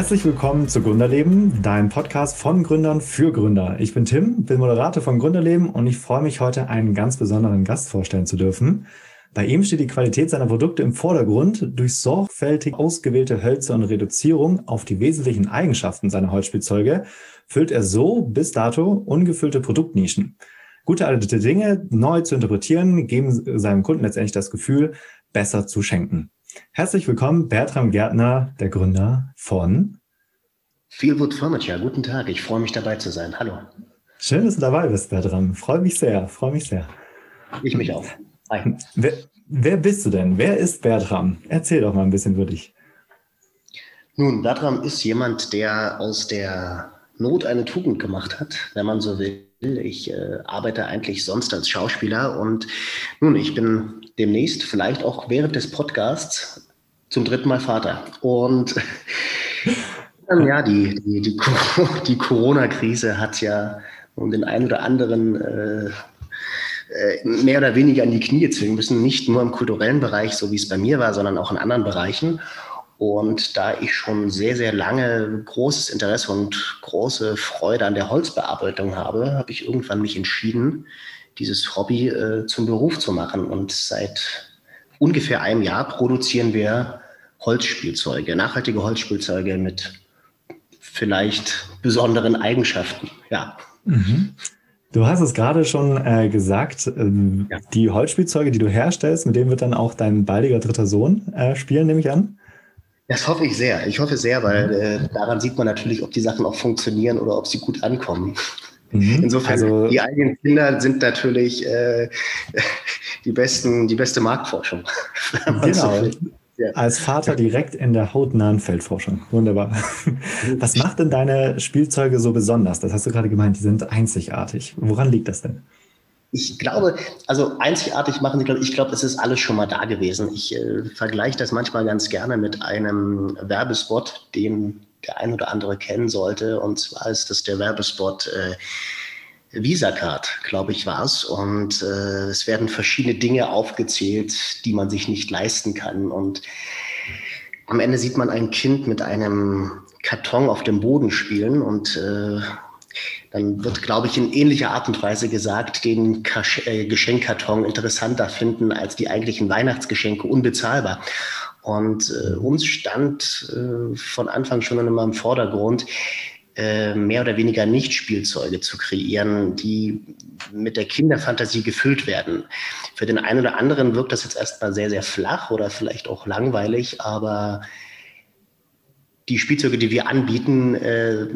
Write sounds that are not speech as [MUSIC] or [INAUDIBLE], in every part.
Herzlich willkommen zu Gründerleben, deinem Podcast von Gründern für Gründer. Ich bin Tim, bin Moderator von Gründerleben und ich freue mich heute einen ganz besonderen Gast vorstellen zu dürfen. Bei ihm steht die Qualität seiner Produkte im Vordergrund. Durch sorgfältig ausgewählte Hölzer und Reduzierung auf die wesentlichen Eigenschaften seiner Holzspielzeuge füllt er so bis dato ungefüllte Produktnischen. Gute alte Dinge neu zu interpretieren, geben seinem Kunden letztendlich das Gefühl, besser zu schenken. Herzlich willkommen, Bertram Gärtner, der Gründer von Feelwood Furniture. Guten Tag, ich freue mich dabei zu sein. Hallo. Schön, dass du dabei bist, Bertram. Freue mich sehr, freue mich sehr. Ich mich auch. Hi. Wer, wer bist du denn? Wer ist Bertram? Erzähl doch mal ein bisschen über dich. Nun, Bertram ist jemand, der aus der Not eine Tugend gemacht hat, wenn man so will. Ich äh, arbeite eigentlich sonst als Schauspieler und nun, ich bin demnächst, vielleicht auch während des Podcasts, zum dritten Mal Vater. Und ja, die, die, die, [LAUGHS] die Corona-Krise hat ja um den einen oder anderen äh, äh, mehr oder weniger an die Knie zwingen müssen, nicht nur im kulturellen Bereich, so wie es bei mir war, sondern auch in anderen Bereichen. Und da ich schon sehr, sehr lange großes Interesse und große Freude an der Holzbearbeitung habe, habe ich irgendwann mich entschieden, dieses Hobby äh, zum Beruf zu machen. Und seit ungefähr einem Jahr produzieren wir Holzspielzeuge, nachhaltige Holzspielzeuge mit vielleicht besonderen Eigenschaften. Ja. Mhm. Du hast es gerade schon äh, gesagt, ähm, ja. die Holzspielzeuge, die du herstellst, mit denen wird dann auch dein baldiger dritter Sohn äh, spielen, nehme ich an. Das hoffe ich sehr. Ich hoffe sehr, weil äh, daran sieht man natürlich, ob die Sachen auch funktionieren oder ob sie gut ankommen. Mhm. Insofern, also, die eigenen Kinder sind natürlich äh, [LAUGHS] die, besten, die beste Marktforschung. [LAUGHS] Genau. Ja. Als Vater direkt in der hautnahen Feldforschung. Wunderbar. [LAUGHS] Was macht denn deine Spielzeuge so besonders? Das hast du gerade gemeint, die sind einzigartig. Woran liegt das denn? Ich glaube, also einzigartig machen sie, glaube ich, glaube, es ist alles schon mal da gewesen. Ich äh, vergleiche das manchmal ganz gerne mit einem Werbespot, den der ein oder andere kennen sollte. Und zwar ist das der Werbespot äh, Visa-Card, glaube ich, war es. Und äh, es werden verschiedene Dinge aufgezählt, die man sich nicht leisten kann. Und am Ende sieht man ein Kind mit einem Karton auf dem Boden spielen und äh, dann wird, glaube ich, in ähnlicher Art und Weise gesagt, den Kasch äh, Geschenkkarton interessanter finden als die eigentlichen Weihnachtsgeschenke unbezahlbar. Und äh, uns stand äh, von Anfang schon immer im Vordergrund, mehr oder weniger Nicht-Spielzeuge zu kreieren, die mit der Kinderfantasie gefüllt werden. Für den einen oder anderen wirkt das jetzt erstmal sehr, sehr flach oder vielleicht auch langweilig, aber die Spielzeuge, die wir anbieten, äh,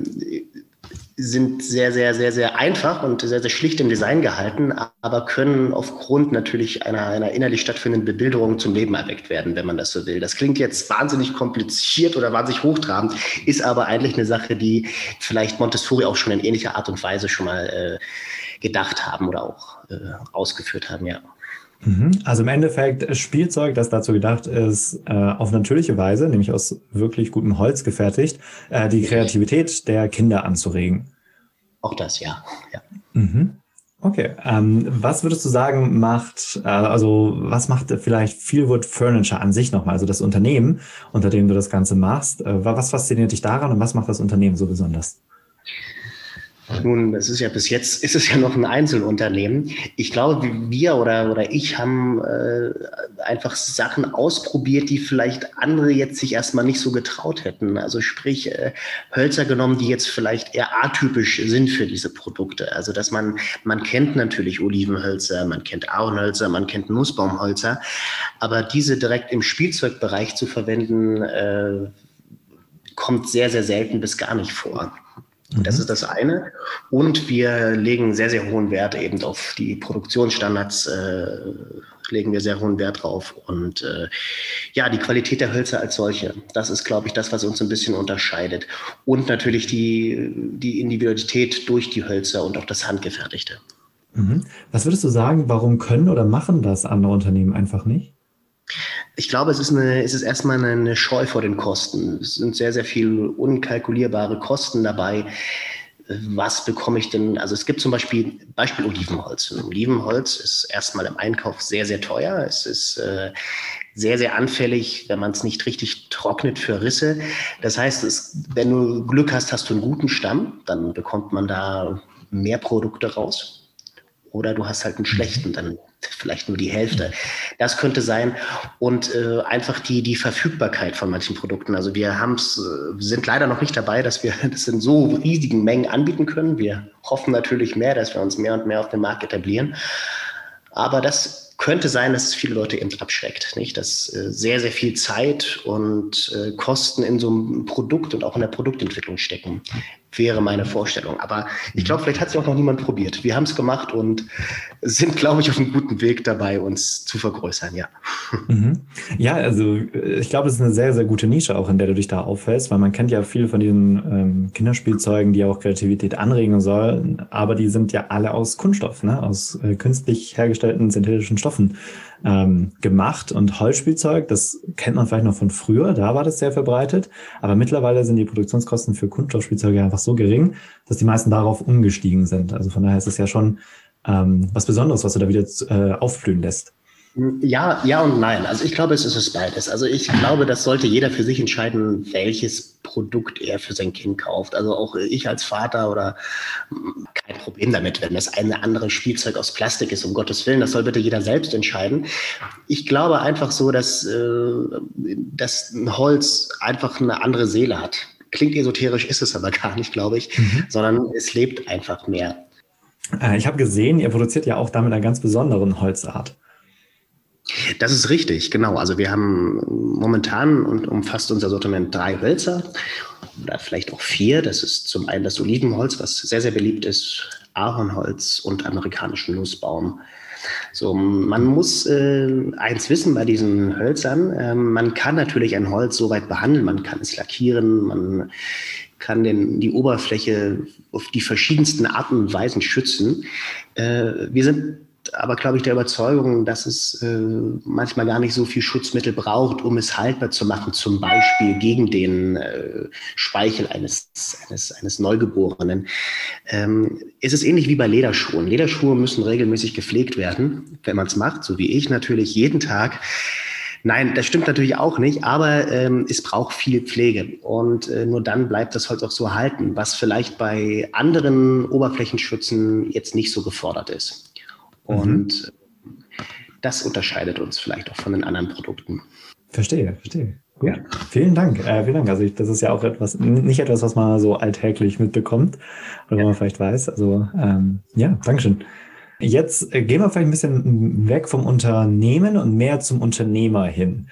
sind sehr, sehr, sehr, sehr einfach und sehr, sehr schlicht im Design gehalten, aber können aufgrund natürlich einer, einer innerlich stattfindenden Bebilderung zum Leben erweckt werden, wenn man das so will. Das klingt jetzt wahnsinnig kompliziert oder wahnsinnig hochtrabend, ist aber eigentlich eine Sache, die vielleicht Montessori auch schon in ähnlicher Art und Weise schon mal äh, gedacht haben oder auch äh, ausgeführt haben, ja. Mhm. Also im Endeffekt Spielzeug, das dazu gedacht ist, äh, auf natürliche Weise, nämlich aus wirklich gutem Holz gefertigt, äh, die Kreativität der Kinder anzuregen. Auch das, ja. ja. Mhm. Okay. Ähm, was würdest du sagen, macht, äh, also was macht vielleicht Feelwood Furniture an sich nochmal, also das Unternehmen, unter dem du das Ganze machst? Äh, was fasziniert dich daran und was macht das Unternehmen so besonders? Nun, es ist ja bis jetzt [LAUGHS] ist es ja noch ein Einzelunternehmen. Ich glaube, wir oder, oder ich haben äh, einfach Sachen ausprobiert, die vielleicht andere jetzt sich erstmal nicht so getraut hätten. Also sprich, äh, Hölzer genommen, die jetzt vielleicht eher atypisch sind für diese Produkte. Also dass man, man kennt natürlich Olivenhölzer, man kennt Ahornhölzer, man kennt Nussbaumhölzer, aber diese direkt im Spielzeugbereich zu verwenden, äh, kommt sehr, sehr selten bis gar nicht vor. Das mhm. ist das eine. Und wir legen sehr, sehr hohen Wert eben auf die Produktionsstandards, äh, legen wir sehr hohen Wert drauf. Und äh, ja, die Qualität der Hölzer als solche, das ist, glaube ich, das, was uns ein bisschen unterscheidet. Und natürlich die, die Individualität durch die Hölzer und auch das Handgefertigte. Mhm. Was würdest du sagen, warum können oder machen das andere Unternehmen einfach nicht? Ich glaube, es ist, eine, es ist erstmal eine Scheu vor den Kosten. Es sind sehr, sehr viele unkalkulierbare Kosten dabei. Was bekomme ich denn? Also es gibt zum Beispiel Beispiel Olivenholz. Olivenholz ist erstmal im Einkauf sehr, sehr teuer. Es ist äh, sehr, sehr anfällig, wenn man es nicht richtig trocknet für Risse. Das heißt, es, wenn du Glück hast, hast du einen guten Stamm, dann bekommt man da mehr Produkte raus. Oder du hast halt einen schlechten, dann vielleicht nur die Hälfte. Das könnte sein. Und äh, einfach die, die Verfügbarkeit von manchen Produkten. Also wir haben's, äh, sind leider noch nicht dabei, dass wir [LAUGHS] das in so riesigen Mengen anbieten können. Wir hoffen natürlich mehr, dass wir uns mehr und mehr auf dem Markt etablieren. Aber das könnte sein, dass es viele Leute eben abschreckt, nicht? Dass äh, sehr, sehr viel Zeit und äh, Kosten in so einem Produkt und auch in der Produktentwicklung stecken, wäre meine Vorstellung. Aber ich glaube, vielleicht hat es auch noch niemand probiert. Wir haben es gemacht und sind, glaube ich, auf einem guten Weg dabei, uns zu vergrößern, ja. Mhm. Ja, also äh, ich glaube, es ist eine sehr, sehr gute Nische auch, in der du dich da auffällst, weil man kennt ja viele von diesen ähm, Kinderspielzeugen, die auch Kreativität anregen sollen, aber die sind ja alle aus Kunststoff, ne? aus äh, künstlich hergestellten synthetischen Stoffen ähm, gemacht. Und Holzspielzeug, das kennt man vielleicht noch von früher, da war das sehr verbreitet. Aber mittlerweile sind die Produktionskosten für Kunststoffspielzeuge einfach so gering, dass die meisten darauf umgestiegen sind. Also von daher ist es ja schon ähm, was Besonderes, was du da wieder äh, aufblühen lässt. Ja, ja und nein. Also ich glaube, es ist es beides. Also ich glaube, das sollte jeder für sich entscheiden, welches Produkt er für sein Kind kauft. Also auch ich als Vater oder kein Problem damit, wenn das eine andere Spielzeug aus Plastik ist, um Gottes Willen. Das soll bitte jeder selbst entscheiden. Ich glaube einfach so, dass, äh, dass ein Holz einfach eine andere Seele hat. Klingt esoterisch, ist es aber gar nicht, glaube ich, mhm. sondern es lebt einfach mehr. Äh, ich habe gesehen, ihr produziert ja auch damit einer ganz besonderen Holzart. Das ist richtig, genau. Also wir haben momentan und umfasst unser Sortiment drei Hölzer oder vielleicht auch vier. Das ist zum einen das Olivenholz, was sehr, sehr beliebt ist, Ahornholz und amerikanischen Nussbaum. So, man muss äh, eins wissen bei diesen Hölzern. Äh, man kann natürlich ein Holz so weit behandeln, man kann es lackieren, man kann den, die Oberfläche auf die verschiedensten Arten und Weisen schützen. Äh, wir sind aber, glaube ich, der Überzeugung, dass es äh, manchmal gar nicht so viel Schutzmittel braucht, um es haltbar zu machen, zum Beispiel gegen den äh, Speichel eines, eines, eines Neugeborenen. Ähm, es ist ähnlich wie bei Lederschuhen. Lederschuhe müssen regelmäßig gepflegt werden, wenn man es macht, so wie ich natürlich jeden Tag. Nein, das stimmt natürlich auch nicht, aber ähm, es braucht viel Pflege und äh, nur dann bleibt das Holz auch so halten, was vielleicht bei anderen Oberflächenschützen jetzt nicht so gefordert ist. Mhm. Und mhm. das unterscheidet uns vielleicht auch von den anderen Produkten. Verstehe, verstehe. Gut. Ja. Vielen Dank. Äh, vielen Dank. Also ich, das ist ja auch etwas, nicht etwas, was man so alltäglich mitbekommt oder ja. man vielleicht weiß. Also ähm, ja, Dankeschön. Jetzt äh, gehen wir vielleicht ein bisschen weg vom Unternehmen und mehr zum Unternehmer hin.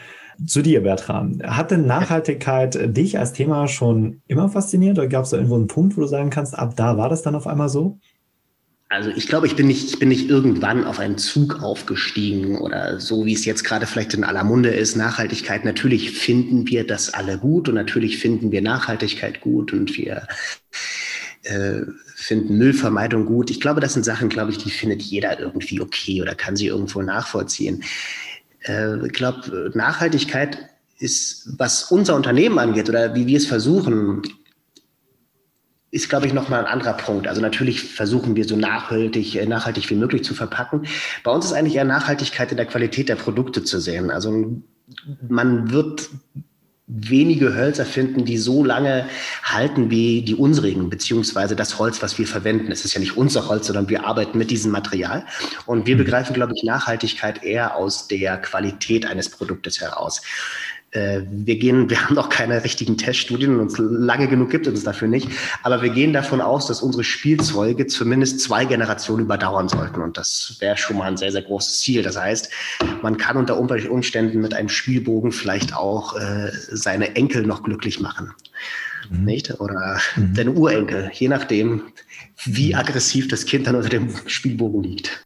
Zu dir, Bertram. Hat denn Nachhaltigkeit dich als Thema schon immer fasziniert oder gab es da irgendwo einen Punkt, wo du sagen kannst, ab da war das dann auf einmal so? Also ich glaube, ich bin nicht, ich bin nicht irgendwann auf einen Zug aufgestiegen oder so, wie es jetzt gerade vielleicht in aller Munde ist. Nachhaltigkeit, natürlich finden wir das alle gut und natürlich finden wir Nachhaltigkeit gut und wir äh, finden Müllvermeidung gut. Ich glaube, das sind Sachen, glaube ich, die findet jeder irgendwie okay oder kann sie irgendwo nachvollziehen. Äh, ich glaube, Nachhaltigkeit ist, was unser Unternehmen angeht oder wie wir es versuchen, ist, glaube ich, nochmal ein anderer Punkt. Also natürlich versuchen wir so nachhaltig, äh, nachhaltig wie möglich zu verpacken. Bei uns ist eigentlich eher Nachhaltigkeit in der Qualität der Produkte zu sehen. Also man wird wenige Hölzer finden, die so lange halten wie die unsrigen, beziehungsweise das Holz, was wir verwenden. Es ist ja nicht unser Holz, sondern wir arbeiten mit diesem Material. Und wir mhm. begreifen, glaube ich, Nachhaltigkeit eher aus der Qualität eines Produktes heraus. Äh, wir gehen, wir haben noch keine richtigen Teststudien und lange genug gibt es dafür nicht. Aber wir gehen davon aus, dass unsere Spielzeuge zumindest zwei Generationen überdauern sollten. Und das wäre schon mal ein sehr, sehr großes Ziel. Das heißt, man kann unter Umständen mit einem Spielbogen vielleicht auch äh, seine Enkel noch glücklich machen. Mhm. Nicht? Oder mhm. deine Urenkel, je nachdem, wie aggressiv das Kind dann unter dem Spielbogen liegt.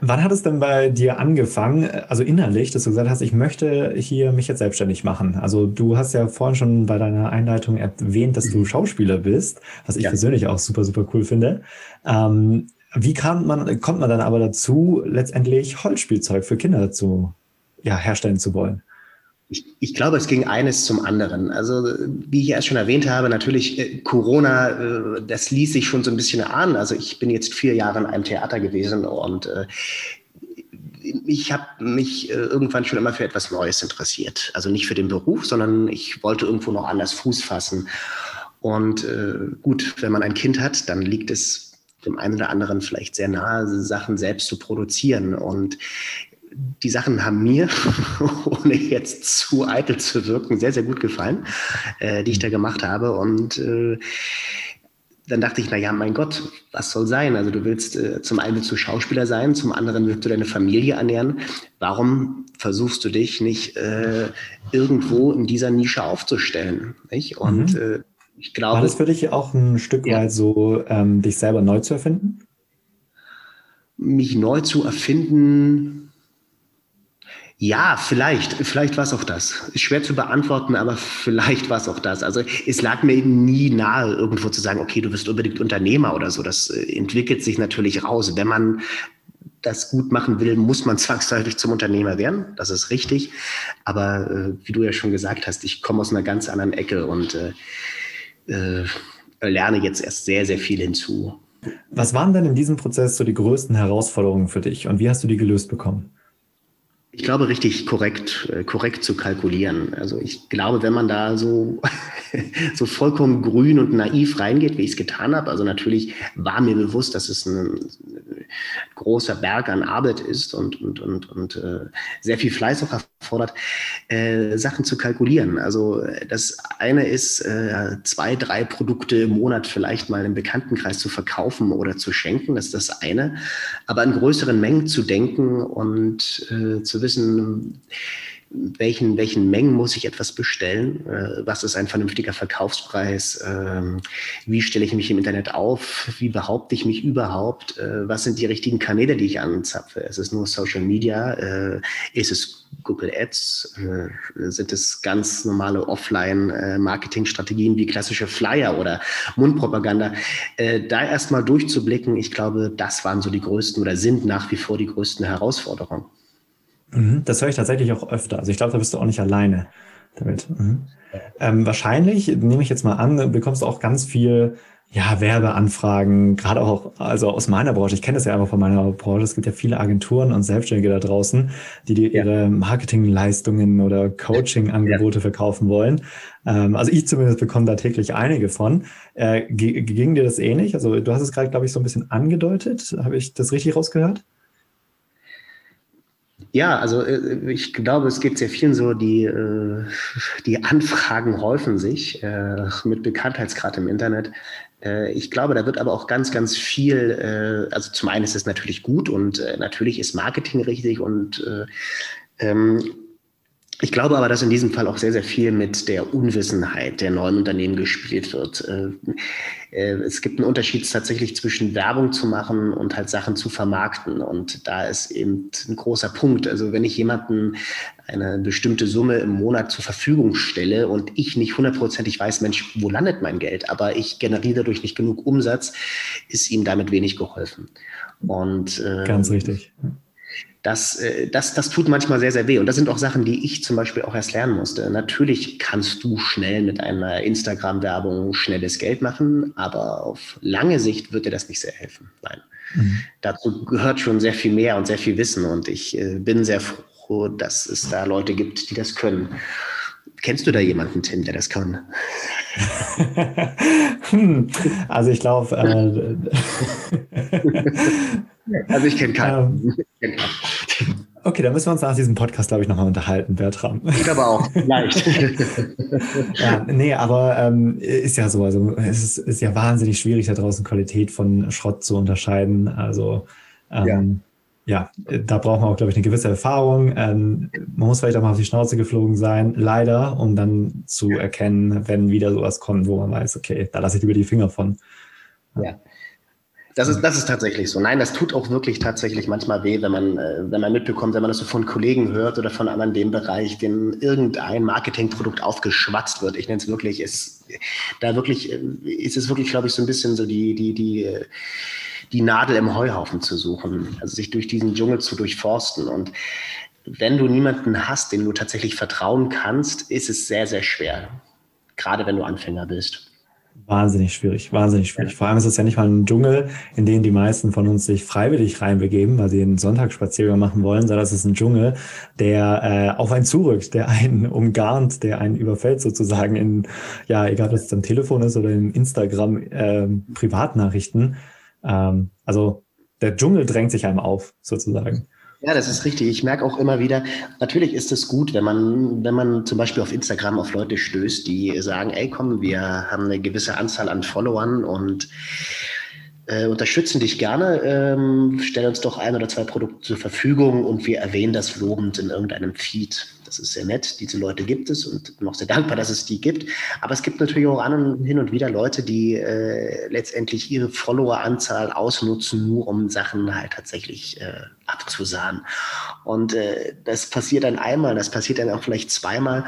Wann hat es denn bei dir angefangen, also innerlich, dass du gesagt hast, ich möchte hier mich jetzt selbstständig machen? Also du hast ja vorhin schon bei deiner Einleitung erwähnt, dass du mhm. Schauspieler bist, was ich ja. persönlich auch super, super cool finde. Ähm, wie kann man, kommt man dann aber dazu, letztendlich Holzspielzeug für Kinder zu, ja, herstellen zu wollen? Ich, ich, glaube, es ging eines zum anderen. Also, wie ich erst schon erwähnt habe, natürlich äh, Corona, äh, das ließ sich schon so ein bisschen ahnen. Also, ich bin jetzt vier Jahre in einem Theater gewesen und äh, ich habe mich äh, irgendwann schon immer für etwas Neues interessiert. Also nicht für den Beruf, sondern ich wollte irgendwo noch anders Fuß fassen. Und äh, gut, wenn man ein Kind hat, dann liegt es dem einen oder anderen vielleicht sehr nahe, Sachen selbst zu produzieren. Und die Sachen haben mir, [LAUGHS] ohne jetzt zu eitel zu wirken, sehr, sehr gut gefallen, äh, die ich da gemacht habe. Und äh, dann dachte ich, na ja, mein Gott, was soll sein? Also du willst äh, zum einen willst du Schauspieler sein, zum anderen willst du deine Familie ernähren. Warum versuchst du dich nicht äh, irgendwo in dieser Nische aufzustellen? Nicht? Und mhm. äh, ich glaube. War das für dich auch ein Stück ja. weit so, ähm, dich selber neu zu erfinden? Mich neu zu erfinden, ja, vielleicht. Vielleicht war es auch das. Ist schwer zu beantworten, aber vielleicht war es auch das. Also es lag mir eben nie nahe, irgendwo zu sagen, okay, du wirst unbedingt Unternehmer oder so. Das äh, entwickelt sich natürlich raus. Wenn man das gut machen will, muss man [LAUGHS] zwangsläufig zum Unternehmer werden. Das ist richtig. Aber äh, wie du ja schon gesagt hast, ich komme aus einer ganz anderen Ecke und äh, äh, lerne jetzt erst sehr, sehr viel hinzu. Was waren denn in diesem Prozess so die größten Herausforderungen für dich und wie hast du die gelöst bekommen? Ich glaube, richtig korrekt, äh, korrekt zu kalkulieren. Also ich glaube, wenn man da so, [LAUGHS] so vollkommen grün und naiv reingeht, wie ich es getan habe, also natürlich war mir bewusst, dass es ein, großer Berg an Arbeit ist und, und, und, und äh, sehr viel Fleiß auch erfordert, äh, Sachen zu kalkulieren. Also das eine ist, äh, zwei, drei Produkte im Monat vielleicht mal im Bekanntenkreis zu verkaufen oder zu schenken, das ist das eine. Aber in größeren Mengen zu denken und äh, zu wissen, welchen, welchen Mengen muss ich etwas bestellen, äh, was ist ein vernünftiger Verkaufspreis, ähm, wie stelle ich mich im Internet auf, wie behaupte ich mich überhaupt, äh, was sind die richtigen Kanäle, die ich anzapfe. Ist es nur Social Media, äh, ist es Google Ads, äh, sind es ganz normale Offline-Marketing-Strategien wie klassische Flyer oder Mundpropaganda. Äh, da erstmal durchzublicken, ich glaube, das waren so die größten oder sind nach wie vor die größten Herausforderungen. Mhm, das höre ich tatsächlich auch öfter. Also ich glaube, da bist du auch nicht alleine damit. Mhm. Ähm, wahrscheinlich, nehme ich jetzt mal an, bekommst du auch ganz viel ja, Werbeanfragen, gerade auch also aus meiner Branche. Ich kenne das ja einfach von meiner Branche. Es gibt ja viele Agenturen und Selbstständige da draußen, die dir ihre Marketingleistungen oder Coaching-Angebote ja. verkaufen wollen. Ähm, also ich zumindest bekomme da täglich einige von. Äh, ging dir das ähnlich? Also du hast es gerade, glaube ich, so ein bisschen angedeutet. Habe ich das richtig rausgehört? Ja, also äh, ich glaube, es geht sehr vielen so, die, äh, [LAUGHS] die Anfragen häufen sich äh, mit Bekanntheitsgrad im Internet. Ich glaube, da wird aber auch ganz, ganz viel, also zum einen ist es natürlich gut und natürlich ist Marketing richtig und ähm, ich glaube aber, dass in diesem Fall auch sehr, sehr viel mit der Unwissenheit der neuen Unternehmen gespielt wird. Äh, äh, es gibt einen Unterschied tatsächlich zwischen Werbung zu machen und halt Sachen zu vermarkten. Und da ist eben ein großer Punkt. Also wenn ich jemanden eine bestimmte Summe im Monat zur Verfügung stelle und ich nicht hundertprozentig weiß, Mensch, wo landet mein Geld, aber ich generiere dadurch nicht genug Umsatz, ist ihm damit wenig geholfen. Und äh, ganz richtig das, äh, das, das tut manchmal sehr, sehr weh. Und das sind auch Sachen, die ich zum Beispiel auch erst lernen musste. Natürlich kannst du schnell mit einer Instagram-Werbung schnelles Geld machen, aber auf lange Sicht wird dir das nicht sehr helfen. Nein. Mhm. Dazu gehört schon sehr viel mehr und sehr viel Wissen. Und ich äh, bin sehr froh, dass es da Leute gibt, die das können. Kennst du da jemanden, Tim, der das kann? [LAUGHS] hm, also ich glaube, äh, [LAUGHS] Also ich kenne keinen. Ähm, okay, dann müssen wir uns nach diesem Podcast, glaube ich, nochmal unterhalten, Bertram. Ich glaube auch, leicht. [LAUGHS] ja, nee, aber ähm, ist ja so. Also es ist, ist, ja wahnsinnig schwierig, da draußen Qualität von Schrott zu unterscheiden. Also ähm, ja. Ja. da braucht man auch, glaube ich, eine gewisse Erfahrung. Ähm, man muss vielleicht auch mal auf die Schnauze geflogen sein, leider, um dann zu erkennen, wenn wieder sowas kommt, wo man weiß, okay, da lasse ich lieber die Finger von. Ja. Das ist, das ist tatsächlich so. Nein, das tut auch wirklich tatsächlich manchmal weh, wenn man, äh, wenn man mitbekommt, wenn man das so von Kollegen hört oder von anderen in dem Bereich, denen irgendein Marketingprodukt aufgeschwatzt wird. Ich nenne es wirklich, ist da wirklich, äh, ist es wirklich, glaube ich, so ein bisschen so die, die, die, äh, die Nadel im Heuhaufen zu suchen, also sich durch diesen Dschungel zu durchforsten. Und wenn du niemanden hast, dem du tatsächlich vertrauen kannst, ist es sehr, sehr schwer. Gerade wenn du Anfänger bist. Wahnsinnig schwierig, wahnsinnig schwierig. Vor allem ist es ja nicht mal ein Dschungel, in den die meisten von uns sich freiwillig reinbegeben, weil sie einen Sonntagsspaziergang machen wollen, sondern es ist ein Dschungel, der äh, auf einen zurückt, der einen [LAUGHS] umgarnt, der einen überfällt sozusagen in, ja, egal ob es am Telefon ist oder in Instagram äh, Privatnachrichten. Ähm, also der Dschungel drängt sich einem auf, sozusagen. Ja, das ist richtig. Ich merke auch immer wieder, natürlich ist es gut, wenn man, wenn man zum Beispiel auf Instagram auf Leute stößt, die sagen, ey komm, wir haben eine gewisse Anzahl an Followern und äh, unterstützen dich gerne, ähm, stell uns doch ein oder zwei Produkte zur Verfügung und wir erwähnen das lobend in irgendeinem Feed. Das ist sehr nett. Diese Leute gibt es und bin auch sehr dankbar, dass es die gibt. Aber es gibt natürlich auch an und hin und wieder Leute, die äh, letztendlich ihre Followeranzahl ausnutzen, nur um Sachen halt tatsächlich äh, abzusahen. Und äh, das passiert dann einmal, das passiert dann auch vielleicht zweimal.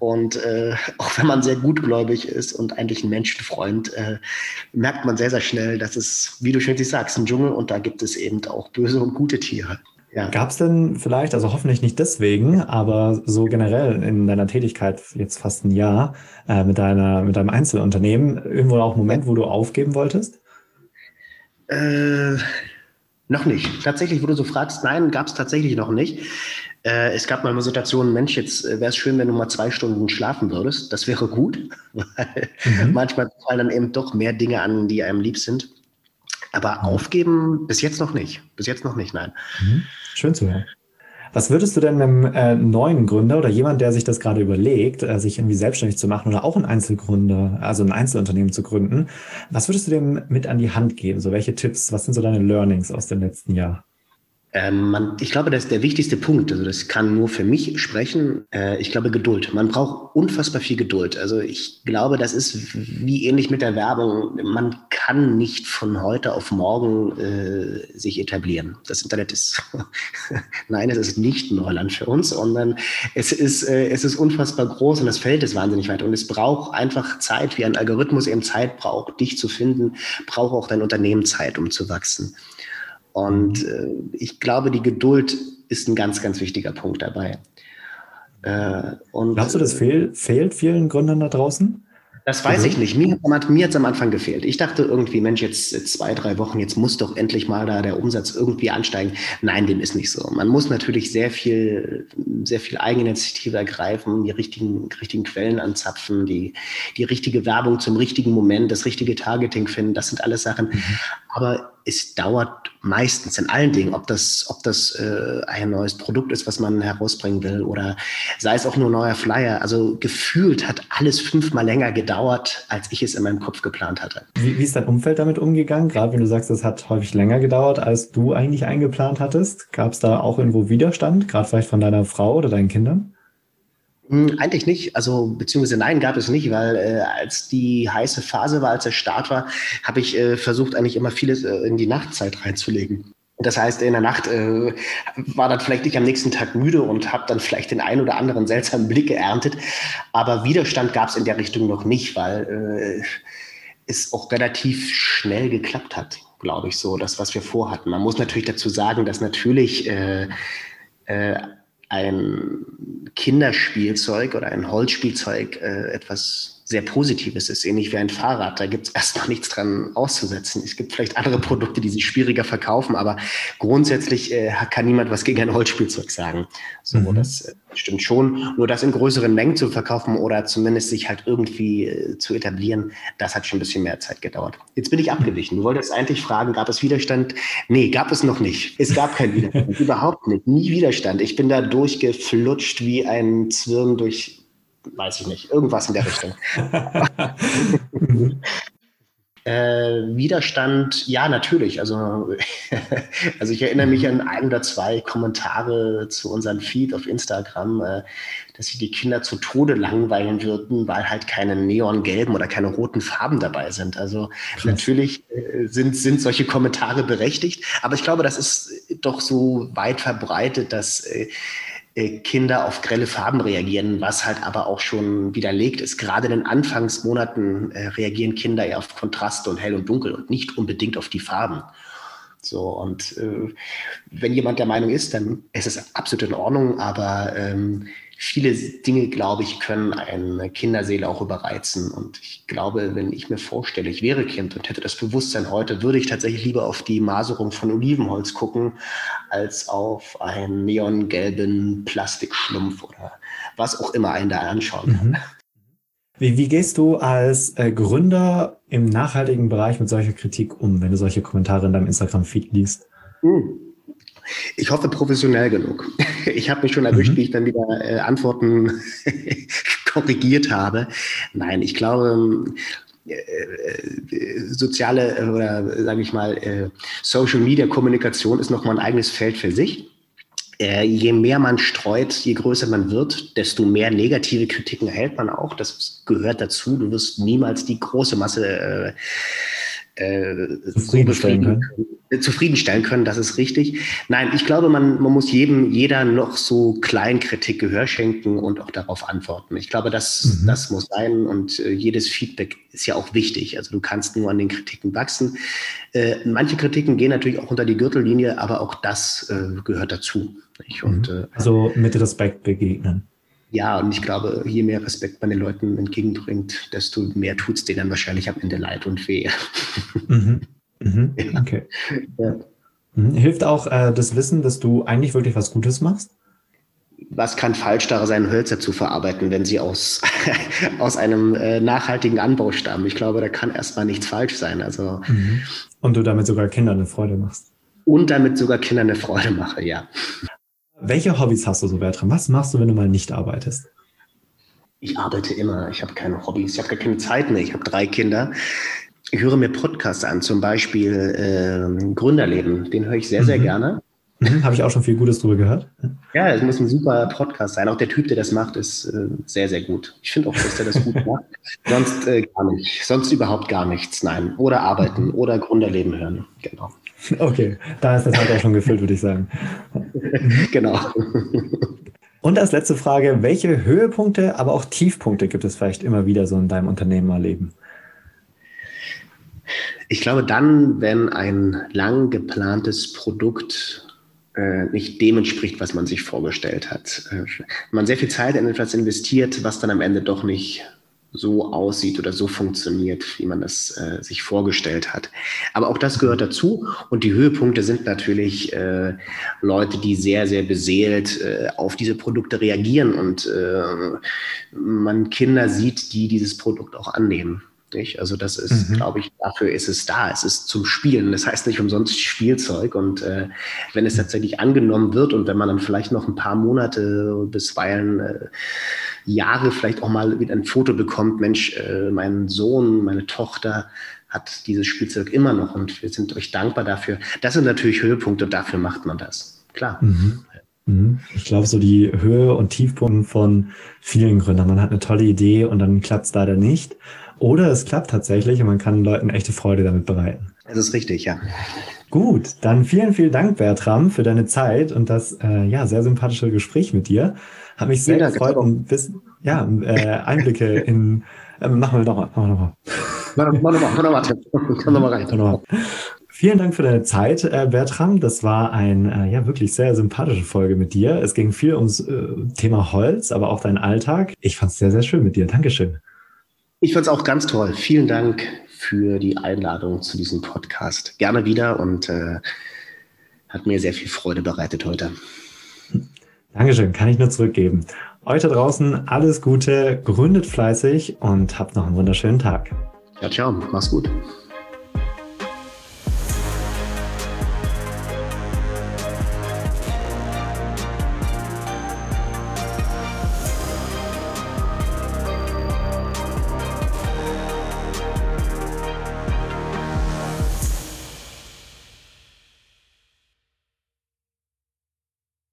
Und äh, [LAUGHS] auch wenn man sehr gutgläubig ist und eigentlich ein Menschenfreund, äh, merkt man sehr, sehr schnell, dass es, wie du schon sagst, ein Dschungel und da gibt es eben auch böse und gute Tiere. Ja. Gab es denn vielleicht, also hoffentlich nicht deswegen, aber so generell in deiner Tätigkeit jetzt fast ein Jahr äh, mit deiner mit deinem Einzelunternehmen irgendwo auch einen Moment, wo du aufgeben wolltest? Äh, noch nicht. Tatsächlich, wo du so fragst, nein, gab es tatsächlich noch nicht. Äh, es gab mal eine Situation, Mensch, jetzt äh, wäre es schön, wenn du mal zwei Stunden schlafen würdest. Das wäre gut, [LAUGHS] weil mhm. manchmal fallen dann eben doch mehr Dinge an, die einem lieb sind. Aber aufgeben bis jetzt noch nicht. Bis jetzt noch nicht, nein. Mhm. Schön zu hören. Was würdest du denn einem äh, neuen Gründer oder jemand, der sich das gerade überlegt, äh, sich irgendwie selbstständig zu machen oder auch ein Einzelgründer, also ein Einzelunternehmen zu gründen, was würdest du dem mit an die Hand geben? So welche Tipps, was sind so deine Learnings aus dem letzten Jahr? Ähm, man, ich glaube, das ist der wichtigste Punkt. Also das kann nur für mich sprechen. Äh, ich glaube Geduld. Man braucht unfassbar viel Geduld. Also ich glaube, das ist wie ähnlich mit der Werbung. Man kann nicht von heute auf morgen äh, sich etablieren. Das Internet ist, [LAUGHS] nein, es ist nicht Neuland für uns, sondern es ist, äh, es ist unfassbar groß und das Feld ist wahnsinnig weit. Und es braucht einfach Zeit, wie ein Algorithmus eben Zeit braucht, dich zu finden, braucht auch dein Unternehmen Zeit, um zu wachsen. Und äh, ich glaube, die Geduld ist ein ganz, ganz wichtiger Punkt dabei. Äh, und, Glaubst du, das fehl, fehlt vielen Gründern da draußen? Das weiß ich nicht. Mir, mir hat es am Anfang gefehlt. Ich dachte irgendwie, Mensch, jetzt zwei, drei Wochen, jetzt muss doch endlich mal da der Umsatz irgendwie ansteigen. Nein, dem ist nicht so. Man muss natürlich sehr viel, sehr viel Eigeninitiative ergreifen, die richtigen, richtigen Quellen anzapfen, die, die richtige Werbung zum richtigen Moment, das richtige Targeting finden. Das sind alles Sachen. Mhm. Aber es dauert meistens in allen Dingen, ob das, ob das äh, ein neues Produkt ist, was man herausbringen will, oder sei es auch nur neuer Flyer. Also gefühlt hat alles fünfmal länger gedauert, als ich es in meinem Kopf geplant hatte. Wie, wie ist dein Umfeld damit umgegangen? Gerade wenn du sagst, es hat häufig länger gedauert, als du eigentlich eingeplant hattest. Gab es da auch irgendwo Widerstand, gerade vielleicht von deiner Frau oder deinen Kindern? Hm, eigentlich nicht, also beziehungsweise nein, gab es nicht, weil äh, als die heiße Phase war, als der Start war, habe ich äh, versucht, eigentlich immer vieles äh, in die Nachtzeit reinzulegen. Das heißt, in der Nacht äh, war dann vielleicht ich am nächsten Tag müde und habe dann vielleicht den einen oder anderen seltsamen Blick geerntet. Aber Widerstand gab es in der Richtung noch nicht, weil äh, es auch relativ schnell geklappt hat, glaube ich, so, das, was wir vorhatten. Man muss natürlich dazu sagen, dass natürlich äh, äh, ein Kinderspielzeug oder ein Holzspielzeug äh, etwas sehr Positives ist, ähnlich wie ein Fahrrad. Da gibt es erstmal nichts dran auszusetzen. Es gibt vielleicht andere Produkte, die sich schwieriger verkaufen, aber grundsätzlich äh, kann niemand was gegen ein Holzspielzeug sagen. So, mhm. das äh, stimmt schon. Nur das in größeren Mengen zu verkaufen oder zumindest sich halt irgendwie äh, zu etablieren, das hat schon ein bisschen mehr Zeit gedauert. Jetzt bin ich abgewichen. Du wolltest eigentlich fragen, gab es Widerstand? Nee, gab es noch nicht. Es gab keinen Widerstand. [LAUGHS] Überhaupt nicht. Nie Widerstand. Ich bin da durchgeflutscht wie ein Zwirn durch weiß ich nicht, irgendwas in der Richtung. [LAUGHS] äh, Widerstand, ja, natürlich. Also, [LAUGHS] also ich erinnere mich an ein oder zwei Kommentare zu unserem Feed auf Instagram, äh, dass sich die Kinder zu Tode langweilen würden, weil halt keine neongelben oder keine roten Farben dabei sind. Also Krass. natürlich äh, sind, sind solche Kommentare berechtigt, aber ich glaube, das ist doch so weit verbreitet, dass äh, Kinder auf grelle Farben reagieren, was halt aber auch schon widerlegt ist. Gerade in den Anfangsmonaten äh, reagieren Kinder eher auf Kontraste und hell und dunkel und nicht unbedingt auf die Farben. So, und äh, wenn jemand der Meinung ist, dann ist es absolut in Ordnung, aber ähm, viele Dinge, glaube ich, können eine Kinderseele auch überreizen. Und ich glaube, wenn ich mir vorstelle, ich wäre Kind und hätte das Bewusstsein heute, würde ich tatsächlich lieber auf die Maserung von Olivenholz gucken, als auf einen neongelben Plastikschlumpf oder was auch immer einen da anschauen kann. Mhm. Wie, wie, gehst du als äh, Gründer im nachhaltigen Bereich mit solcher Kritik um, wenn du solche Kommentare in deinem Instagram-Feed liest? Mhm. Ich hoffe professionell genug. [LAUGHS] Ich habe mich schon erwischt, mhm. wie ich dann wieder äh, Antworten [LAUGHS] korrigiert habe. Nein, ich glaube, äh, äh, soziale äh, oder sage ich mal Social Media Kommunikation ist nochmal ein eigenes Feld für sich. Äh, je mehr man streut, je größer man wird, desto mehr negative Kritiken erhält man auch. Das gehört dazu. Du wirst niemals die große Masse äh, zufriedenstellen, können. Äh, zufriedenstellen können, das ist richtig. Nein, ich glaube, man, man muss jedem, jeder noch so Kleinkritik Gehör schenken und auch darauf antworten. Ich glaube, das, mhm. das muss sein und äh, jedes Feedback ist ja auch wichtig. Also du kannst nur an den Kritiken wachsen. Äh, manche Kritiken gehen natürlich auch unter die Gürtellinie, aber auch das äh, gehört dazu. Und, mhm. also mit Respekt begegnen. Ja, und ich glaube, je mehr Respekt man den Leuten entgegenbringt, desto mehr tut es denen wahrscheinlich am Ende leid und weh. Mhm. Mhm. [LAUGHS] Okay. Ja. Mhm. Hilft auch äh, das Wissen, dass du eigentlich wirklich was Gutes machst? Was kann falsch daran sein, Hölzer zu verarbeiten, wenn sie aus, [LAUGHS] aus einem äh, nachhaltigen Anbau stammen? Ich glaube, da kann erstmal nichts falsch sein. Also, mhm. Und du damit sogar Kindern eine Freude machst. Und damit sogar Kindern eine Freude mache, ja. Welche Hobbys hast du so, Bertram? Was machst du, wenn du mal nicht arbeitest? Ich arbeite immer. Ich habe keine Hobbys. Ich habe gar keine Zeit mehr. Ich habe drei Kinder. Ich höre mir Podcasts an, zum Beispiel äh, Gründerleben. Den höre ich sehr, sehr mhm. gerne. Mhm, habe ich auch schon viel Gutes drüber gehört. Ja, es muss ein super Podcast sein. Auch der Typ, der das macht, ist äh, sehr, sehr gut. Ich finde auch, dass der das gut macht. [LAUGHS] Sonst äh, gar nicht. Sonst überhaupt gar nichts. Nein. Oder arbeiten [LAUGHS] oder Gründerleben hören. Genau. Okay, da ist das halt auch schon gefüllt, würde ich sagen. [LAUGHS] genau. Und als letzte Frage, welche Höhepunkte, aber auch Tiefpunkte gibt es vielleicht immer wieder so in deinem Unternehmerleben? Ich glaube dann, wenn ein lang geplantes Produkt äh, nicht dem entspricht, was man sich vorgestellt hat. Äh, man sehr viel Zeit in etwas investiert, was dann am Ende doch nicht so aussieht oder so funktioniert, wie man das äh, sich vorgestellt hat. Aber auch das gehört dazu. Und die Höhepunkte sind natürlich äh, Leute, die sehr, sehr beseelt äh, auf diese Produkte reagieren und äh, man Kinder sieht, die dieses Produkt auch annehmen. Nicht? Also das ist, mhm. glaube ich, dafür ist es da. Es ist zum Spielen. Das heißt nicht umsonst Spielzeug. Und äh, wenn es tatsächlich angenommen wird und wenn man dann vielleicht noch ein paar Monate bisweilen äh, Jahre vielleicht auch mal wieder ein Foto bekommt, Mensch, äh, mein Sohn, meine Tochter hat dieses Spielzeug immer noch und wir sind euch dankbar dafür. Das sind natürlich Höhepunkte, dafür macht man das. Klar. Mhm. mhm. Ich glaube, so die Höhe und Tiefpunkte von vielen Gründern. Man hat eine tolle Idee und dann klappt es leider nicht. Oder es klappt tatsächlich und man kann Leuten echte Freude damit bereiten. Das ist richtig, ja. Gut, dann vielen, vielen Dank, Bertram, für deine Zeit und das äh, ja, sehr sympathische Gespräch mit dir. Hat mich sehr gefreut und bis, ja, äh, Einblicke in. Äh, machen wir nochmal. Machen wir nochmal. Mach nochmal, mach nochmal, Komm nochmal rein. Noch Vielen Dank für deine Zeit, äh, Bertram. Das war eine äh, ja wirklich sehr sympathische Folge mit dir. Es ging viel ums äh, Thema Holz, aber auch deinen Alltag. Ich fand es sehr, sehr schön mit dir. Dankeschön. Ich fand es auch ganz toll. Vielen Dank für die Einladung zu diesem Podcast. Gerne wieder und hat mir sehr viel Freude bereitet heute. Dankeschön, kann ich nur zurückgeben. Euch da draußen alles Gute, gründet fleißig und habt noch einen wunderschönen Tag. Ja, ciao, mach's gut.